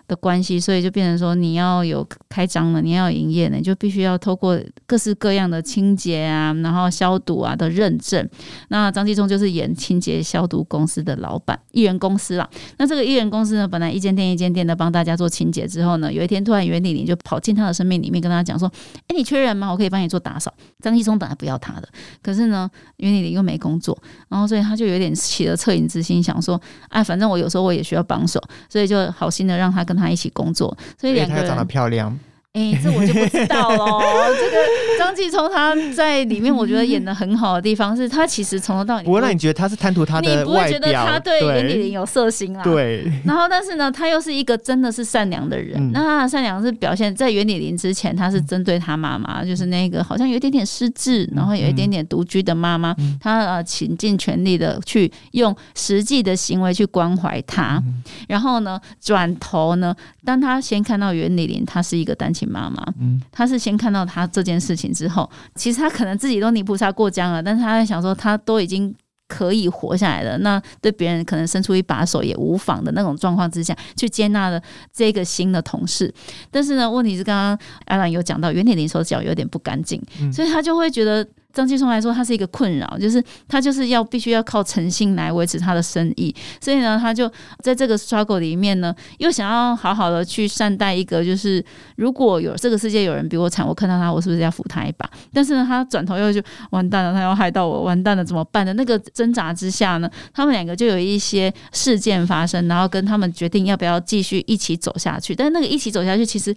的关系，所以就变成说，你要有开张了，你要营业呢，你就必须要透过各式各样的清洁啊，然后消毒啊的认证。那张继聪就是演清洁。消毒公司的老板，艺人公司啦。那这个艺人公司呢，本来一间店一间店的帮大家做清洁，之后呢，有一天突然袁丽玲就跑进他的生命里面，跟他讲说：“哎，你缺人吗？我可以帮你做打扫。”张继聪本来不要他的，可是呢，袁丽玲又没工作，然后所以他就有点起了恻隐之心，想说：“哎，反正我有时候我也需要帮手，所以就好心的让他跟他一起工作。”所以两个人长得漂亮。哎，这我就不知道喽。这个张继聪他在里面，我觉得演的很好的地方是他其实从头到尾，不会让你觉得他是贪图他的你不会觉得他对袁丽玲有色心啊？对。然后，但是呢，他又是一个真的是善良的人。那他的善良是表现在袁丽林之前，他是针对他妈妈，就是那个好像有一点点失智，然后有一点点独居的妈妈，他呃倾尽全力的去用实际的行为去关怀她。然后呢，转头呢，当他先看到袁丽林，他是一个单亲。妈妈，嗯，他是先看到他这件事情之后，其实他可能自己都泥菩萨过江了，但是他在想说，他都已经可以活下来了，那对别人可能伸出一把手也无妨的那种状况之下去接纳了这个新的同事。但是呢，问题是刚刚阿兰有讲到，袁铁林手脚有点不干净，所以他就会觉得。张继聪来说，他是一个困扰，就是他就是要必须要靠诚信来维持他的生意，所以呢，他就在这个 struggle 里面呢，又想要好好的去善待一个，就是如果有这个世界有人比我惨，我看到他，我是不是要扶他一把？但是呢，他转头又就完蛋了，他要害到我，完蛋了，怎么办的？那个挣扎之下呢，他们两个就有一些事件发生，然后跟他们决定要不要继续一起走下去。但那个一起走下去，其实。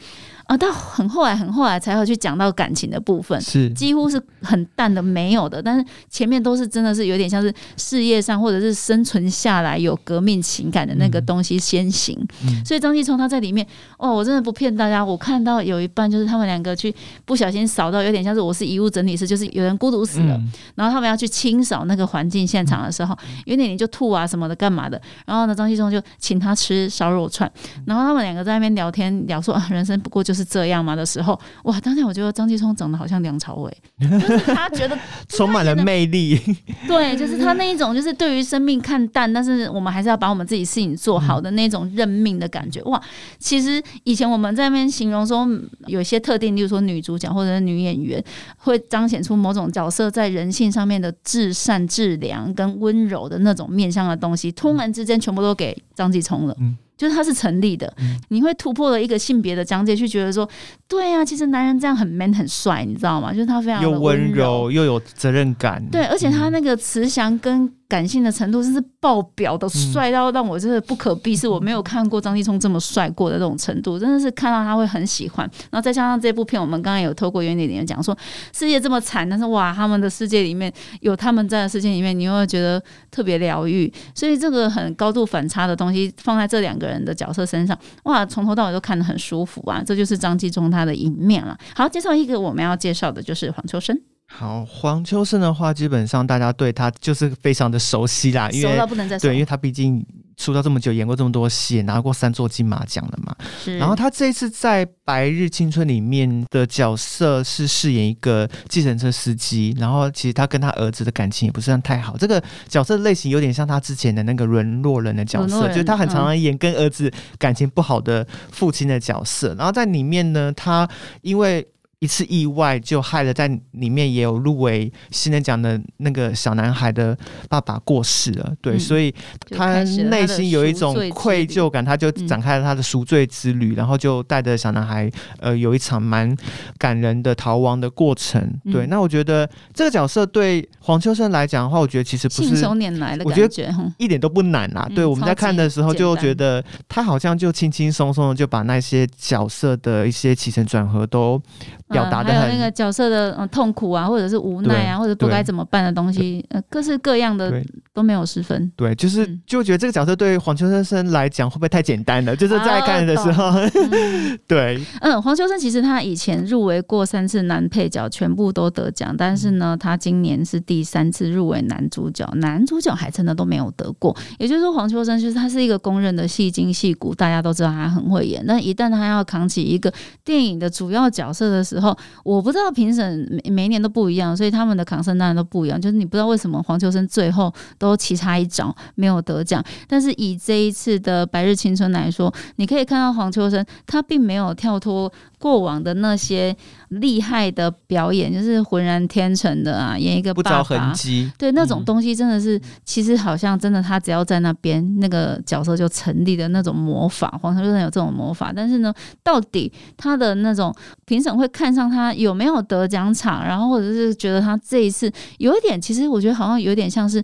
啊，到很后来，很后来才会去讲到感情的部分，是几乎是很淡的，没有的。但是前面都是真的是有点像是事业上或者是生存下来有革命情感的那个东西先行。所以张继聪他在里面，哦，我真的不骗大家，我看到有一半就是他们两个去不小心扫到，有点像是我是遗物整理师，就是有人孤独死了，然后他们要去清扫那个环境现场的时候，有点你就吐啊什么的干嘛的，然后呢，张继聪就请他吃烧肉串，然后他们两个在那边聊天聊说啊，人生不过就是。是这样吗？的时候，哇！当下我觉得张继聪长得好像梁朝伟，就是他觉得充满了魅力。对，就是他那一种，就是对于生命看淡，但是我们还是要把我们自己事情做好的那种认命的感觉。哇！其实以前我们在那边形容说，有些特定，例如说女主角或者是女演员，会彰显出某种角色在人性上面的至善、至良跟温柔的那种面向的东西，突然之间全部都给张继聪了。就是它是成立的，你会突破了一个性别的疆界，去觉得说，对呀，其实男人这样很 man 很帅，你知道吗？就是他非常又温柔又有责任感，对，而且他那个慈祥跟感性的程度，真是爆表的帅到让我真的不可避是。我没有看过张继聪这么帅过的这种程度，真的是看到他会很喜欢。然后再加上这部片，我们刚刚有透过原点里面讲说，世界这么惨，但是哇，他们的世界里面有他们在的世界里面，你会觉得特别疗愈。所以这个很高度反差的东西放在这两个人的角色身上，哇，从头到尾都看得很舒服啊！这就是张继聪他的一面了。好，介绍一个我们要介绍的就是黄秋生。好，黄秋生的话，基本上大家对他就是非常的熟悉啦，因为熟到不能再对，因为他毕竟出道这么久，演过这么多戏，拿过三座金马奖了嘛。然后他这一次在《白日青春》里面的角色是饰演一个计程车司机，然后其实他跟他儿子的感情也不算太好。这个角色类型有点像他之前的那个沦落人的角色，就是他很常常演跟儿子感情不好的父亲的角色。然后在里面呢，他因为一次意外就害了，在里面也有入围新人奖的那个小男孩的爸爸过世了，对，所以他内心有一种愧疚感，他就展开了他的赎罪之旅，然后就带着小男孩，呃，有一场蛮感人的逃亡的过程。对，那我觉得这个角色对黄秋生来讲的话，我觉得其实不是信手拈来的感觉，一点都不难啦。对，我们在看的时候就觉得他好像就轻轻松松的就把那些角色的一些起承转合都。表达的还有那个角色的嗯痛苦啊，或者是无奈啊，或者不该怎么办的东西，呃，各式各样的都没有失分。对，就是就觉得这个角色对黄秋生来讲会不会太简单了？就是在看的时候，对，嗯，黄秋生其实他以前入围过三次男配角，全部都得奖，但是呢，他今年是第三次入围男主角，男主角还真的都没有得过。也就是说，黄秋生就是他是一个公认的戏精戏骨，大家都知道他很会演，但一旦他要扛起一个电影的主要角色的时候，后我不知道评审每每一年都不一样，所以他们的抗生当然都不一样。就是你不知道为什么黄秋生最后都棋差一招没有得奖，但是以这一次的《白日青春》来说，你可以看到黄秋生他并没有跳脱。过往的那些厉害的表演，就是浑然天成的啊，演一个不着痕迹，对那种东西，真的是其实好像真的，他只要在那边，那个角色就成立的那种魔法。黄秋生有这种魔法，但是呢，到底他的那种评审会看上他有没有得奖场，然后或者是觉得他这一次有一点，其实我觉得好像有点像是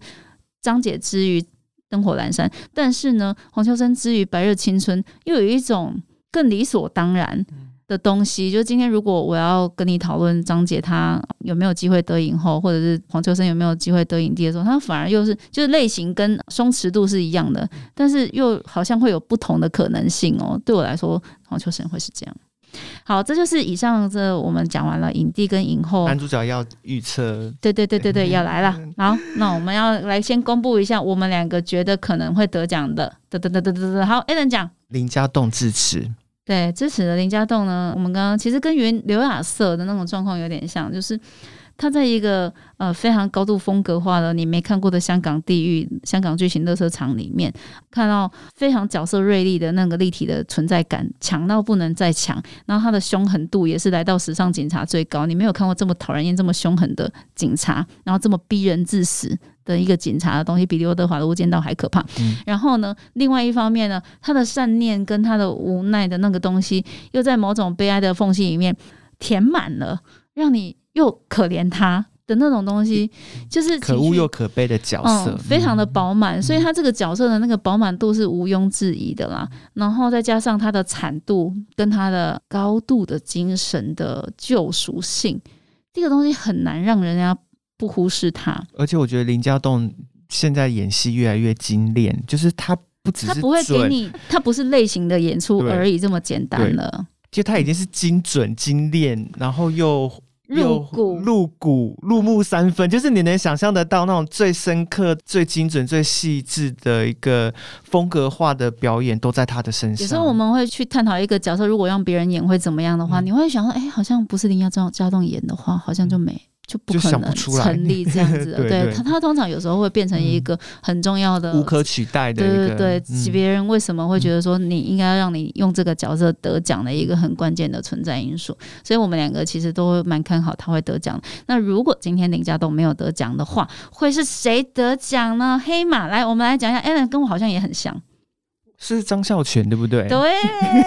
张姐之于灯火阑珊，但是呢，黄秋生之于白日青春又有一种更理所当然。的东西，就今天如果我要跟你讨论张姐她有没有机会得影后，或者是黄秋生有没有机会得影帝的时候，他反而又是就是类型跟松弛度是一样的，但是又好像会有不同的可能性哦。对我来说，黄秋生会是这样。好，这就是以上这我们讲完了影帝跟影后，男主角要预测，对对对对对，要来了。好，那我们要来先公布一下我们两个觉得可能会得奖的，得得得得得得。好，A 人讲林家栋致辞。对，支持的林家栋呢，我们刚刚其实跟原刘亚瑟的那种状况有点像，就是他在一个呃非常高度风格化的你没看过的香港地域、香港剧情乐色场里面，看到非常角色锐利的那个立体的存在感，强到不能再强，然后他的凶狠度也是来到史上警察最高，你没有看过这么讨人厌、这么凶狠的警察，然后这么逼人致死。的一个警察的东西比刘德华的《无间道》还可怕。然后呢，另外一方面呢，他的善念跟他的无奈的那个东西，又在某种悲哀的缝隙里面填满了，让你又可怜他的那种东西，就是可恶又可悲的角色，非常的饱满。所以他这个角色的那个饱满度是毋庸置疑的啦。然后再加上他的惨度跟他的高度的精神的救赎性，这个东西很难让人家。不忽视他，而且我觉得林家栋现在演戏越来越精炼，就是他不只是他不会给你，他不是类型的演出而已这么简单了，就他已经是精准精炼，然后又入骨入骨入木三分，就是你能想象得到那种最深刻、最精准、最细致的一个风格化的表演都在他的身上。有时候我们会去探讨一个角色，如果让别人演会怎么样的话，你会想说，哎，好像不是林家栋家栋演的话，好像就没。就不可能成立这样子 的，对他，他通常有时候会变成一个很重要的、无可取代的。对对对，别人为什么会觉得说你应该让你用这个角色得奖的一个很关键的存在因素？所以我们两个其实都蛮看好他会得奖。那如果今天林家栋没有得奖的话，会是谁得奖呢？黑马来，我们来讲一下。Allen 跟我好像也很像。是张孝全对不对？对，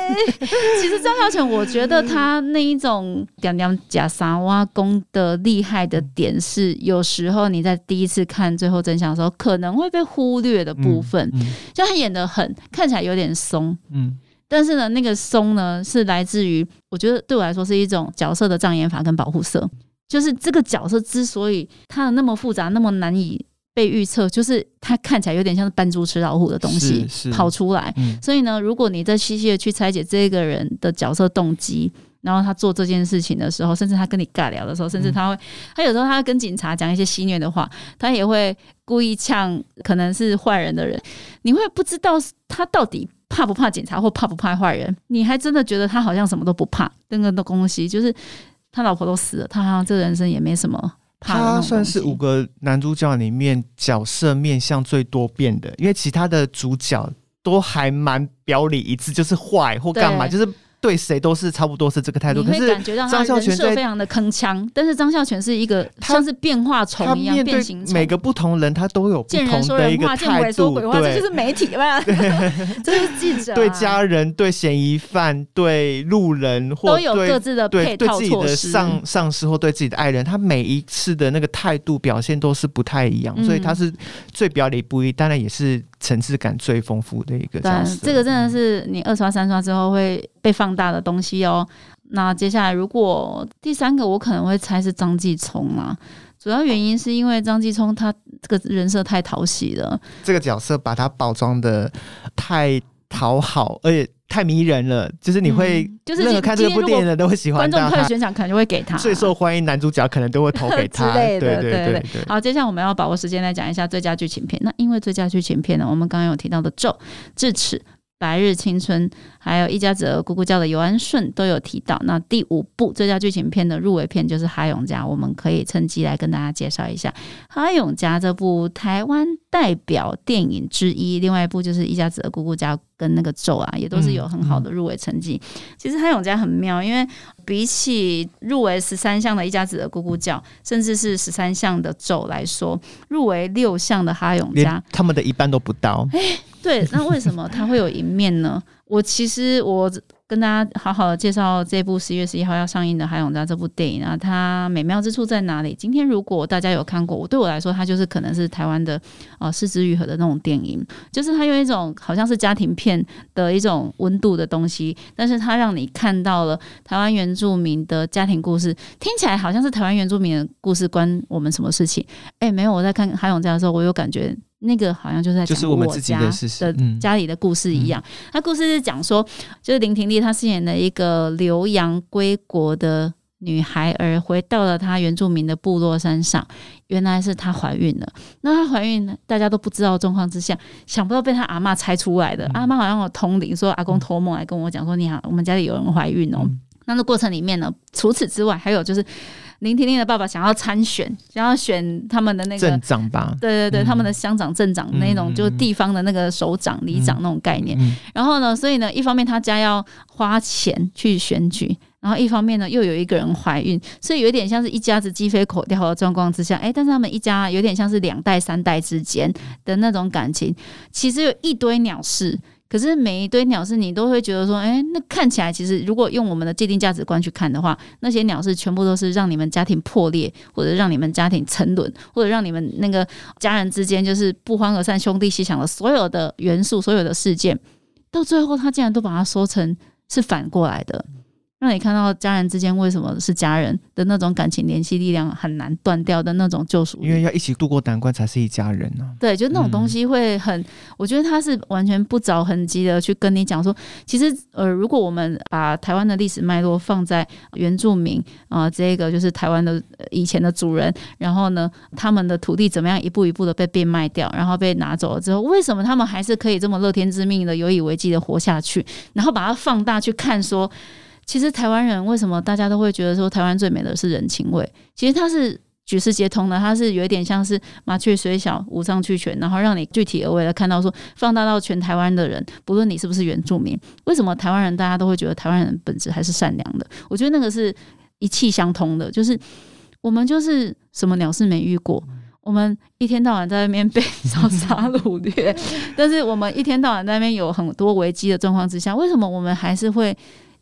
其实张孝全，我觉得他那一种讲讲假沙挖工的厉害的点是，有时候你在第一次看最后真相的时候，可能会被忽略的部分，就他演的很看起来有点松，嗯，但是呢，那个松呢是来自于，我觉得对我来说是一种角色的障眼法跟保护色，就是这个角色之所以他的那么复杂，那么难以。被预测就是它看起来有点像是扮猪吃老虎的东西跑出来，所以呢，如果你在细细的去拆解这个人的角色动机，然后他做这件事情的时候，甚至他跟你尬聊的时候，甚至他会，他有时候他会跟警察讲一些戏虐的话，他也会故意呛可能是坏人的人，你会不知道他到底怕不怕警察或怕不怕坏人，你还真的觉得他好像什么都不怕，那个的东西就是他老婆都死了，他好像这人生也没什么。他算是五个男主角里面角色面相最多变的，因为其他的主角都还蛮表里一致，就是坏或干嘛，就是。对谁都是差不多是这个态度，可是张孝全非常的铿锵，但是张孝全是一个像是变化虫一样变形每个不同人他都有不同的一个态度，对，这就是媒体吧，这是记者，对家人、对嫌疑犯、对路人，都有各自的配套措施。上上司或对自己的爱人，他每一次的那个态度表现都是不太一样，所以他是最表里不一，当然也是。层次感最丰富的一个角色，这个真的是你二刷三刷之后会被放大的东西哦。那接下来，如果第三个，我可能会猜是张继聪啦。主要原因是因为张继聪他这个人设太讨喜了，这个角色把他包装的太讨好，而且。太迷人了，就是你会，就是任何看这部电影的都会喜欢。观众特选奖可能就会给他最受欢迎男主角，可能都会投给他 之类的。对对对。好，接下来我们要把握时间来讲一下最佳剧情片。那因为最佳剧情片呢，我们刚刚有提到的《咒》《智齿》。白日青春，还有一家子咕咕叫的尤安顺都有提到。那第五部最佳剧情片的入围片就是《哈永家》，我们可以趁机来跟大家介绍一下《哈永家》这部台湾代表电影之一。另外一部就是一家子的咕咕叫跟那个咒啊，也都是有很好的入围成绩。其实《哈永家》很妙，因为比起入围十三项的一家子的咕咕叫，甚至是十三项的咒来说，入围六项的《哈永家》，他们的一半都不到。对，那为什么它会有一面呢？我其实我跟大家好好的介绍这部十月十一号要上映的《海永家》这部电影啊，它美妙之处在哪里？今天如果大家有看过，我对我来说，它就是可能是台湾的呃四之愈合的那种电影，就是它用一种好像是家庭片的一种温度的东西，但是它让你看到了台湾原住民的家庭故事，听起来好像是台湾原住民的故事关我们什么事情？哎，没有，我在看《海永家》的时候，我有感觉。那个好像就是在讲我家的家里的故事一样。他故事是讲说，就是林婷丽她饰演的一个留洋归国的女孩儿，回到了她原住民的部落山上。原来是她怀孕了。那她怀孕，大家都不知道状况之下，想不到被她阿妈猜出来的。阿妈好像有通灵，说阿公托梦来跟我讲说：“你好，我们家里有人怀孕哦。”那那过程里面呢，除此之外，还有就是。林婷婷的爸爸想要参选，想要选他们的那个镇长吧？对对对，他们的乡长、镇长那种，就是地方的那个首长、里长那种概念。然后呢，所以呢，一方面他家要花钱去选举，然后一方面呢，又有一个人怀孕，所以有点像是一家子鸡飞狗跳的状况之下。哎，但是他们一家有点像是两代、三代之间的那种感情，其实有一堆鸟事。可是每一堆鸟是，你都会觉得说，哎，那看起来其实，如果用我们的既定价值观去看的话，那些鸟是全部都是让你们家庭破裂，或者让你们家庭沉沦，或者让你们那个家人之间就是不欢而散、兄弟阋墙的所有的元素、所有的事件，到最后他竟然都把它说成是反过来的。让你看到家人之间为什么是家人的那种感情联系力量很难断掉的那种救赎，因为要一起度过难关才是一家人呢。对，就那种东西会很，我觉得他是完全不着痕迹的去跟你讲说，其实呃，如果我们把台湾的历史脉络放在原住民啊，这个就是台湾的以前的主人，然后呢，他们的土地怎么样一步一步的被变卖掉，然后被拿走了之后，为什么他们还是可以这么乐天知命的有以为继的活下去？然后把它放大去看说。其实台湾人为什么大家都会觉得说台湾最美的是人情味？其实它是举世皆通的，它是有一点像是麻雀虽小五脏俱全，然后让你具体而为的看到说放大到全台湾的人，不论你是不是原住民，为什么台湾人大家都会觉得台湾人本质还是善良的？我觉得那个是一气相通的，就是我们就是什么鸟事没遇过。我们一天到晚在那边被烧杀掳掠，但是我们一天到晚在那边有很多危机的状况之下，为什么我们还是会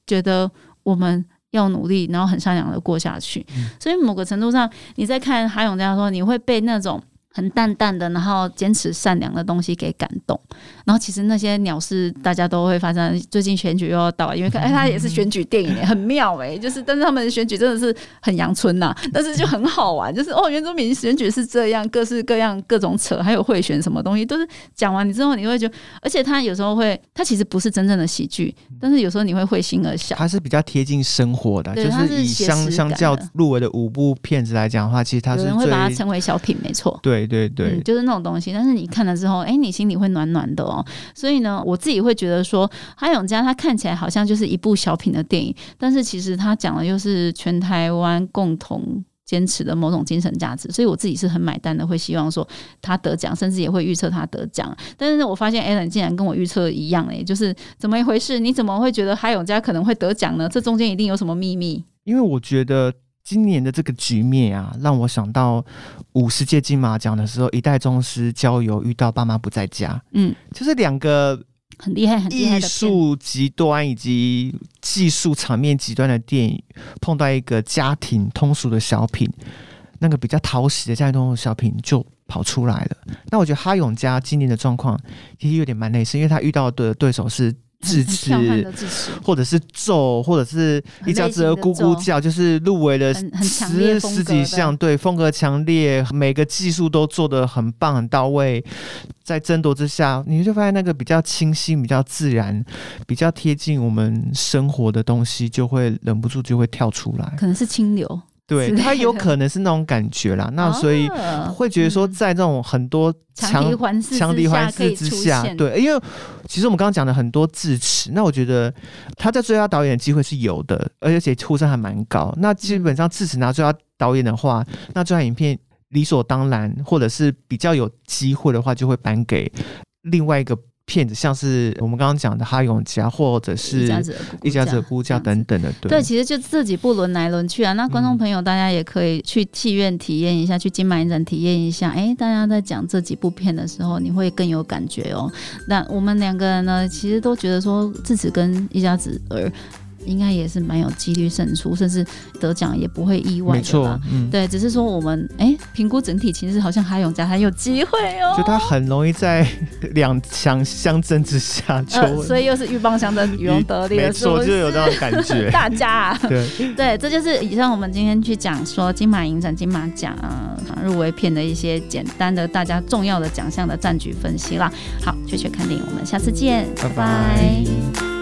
觉得我们要努力，然后很善良的过下去？所以某个程度上，你在看哈永家说，你会被那种。很淡淡的，然后坚持善良的东西给感动，然后其实那些鸟事大家都会发生。最近选举又要到，因为看哎，它也是选举电影，很妙哎，就是但是他们的选举真的是很阳春呐，但是就很好玩，就是哦，原住民选举是这样，各式各样各种扯，还有贿选什么东西，都是讲完你之后你会觉得，而且他有时候会，他其实不是真正的喜剧，但是有时候你会会心而笑。他是比较贴近生活的，就是以相相较入围的五部片子来讲的话，其实他是会把它称为小品，没错，对。对对，就是那种东西，但是你看了之后，哎，你心里会暖暖的哦。所以呢，我自己会觉得说，哈永家他看起来好像就是一部小品的电影，但是其实他讲的又是全台湾共同坚持的某种精神价值。所以我自己是很买单的，会希望说他得奖，甚至也会预测他得奖。但是我发现 Alan 竟然跟我预测一样，哎，就是怎么一回事？你怎么会觉得哈永家可能会得奖呢？这中间一定有什么秘密？因为我觉得。今年的这个局面啊，让我想到五十届金马奖的时候，一代宗师郊游遇到爸妈不在家，嗯，就是两个很厉害、很厉害艺术极端以及技术场面极端的电影，碰到一个家庭通俗的小品，那个比较讨喜的家庭通俗小品就跑出来了。那我觉得哈永家今年的状况其实有点蛮类似，因为他遇到的对手是。支持，或者是咒，或者是一家子的咕咕叫，就是入围了十十几项，对，风格强烈，每个技术都做的很棒很到位，在争夺之下，你就发现那个比较清新、比较自然、比较贴近我们生活的东西，就会忍不住就会跳出来，可能是清流。对他有可能是那种感觉啦，那所以会觉得说，在这种很多强敌环强敌环视之下，对，因为其实我们刚刚讲的很多智齿，那我觉得他在最佳导演的机会是有的，而且呼声还蛮高。那基本上智齿拿最佳导演的话，那最佳影片理所当然，或者是比较有机会的话，就会颁给另外一个。骗子像是我们刚刚讲的哈永家，或者是一家子估价等等的，对，其实就这几部轮来轮去啊。那观众朋友，大家也可以去戏院体验一下，去金马影展体验一下。哎，大家在讲这几部片的时候，你会更有感觉哦。那我们两个人呢，其实都觉得说自此跟一家子儿。应该也是蛮有几率胜出，甚至得奖也不会意外的吧？对，只是说我们哎，评估整体其实好像哈永家还有机会哦。就他很容易在两强相争之下，就所以又是鹬蚌相争，渔翁得利的时候，就有这种感觉。大家对对，这就是以上我们今天去讲说金马影展、金马奖啊入围片的一些简单的大家重要的奖项的战局分析啦。好，雀雀看电影，我们下次见，拜拜。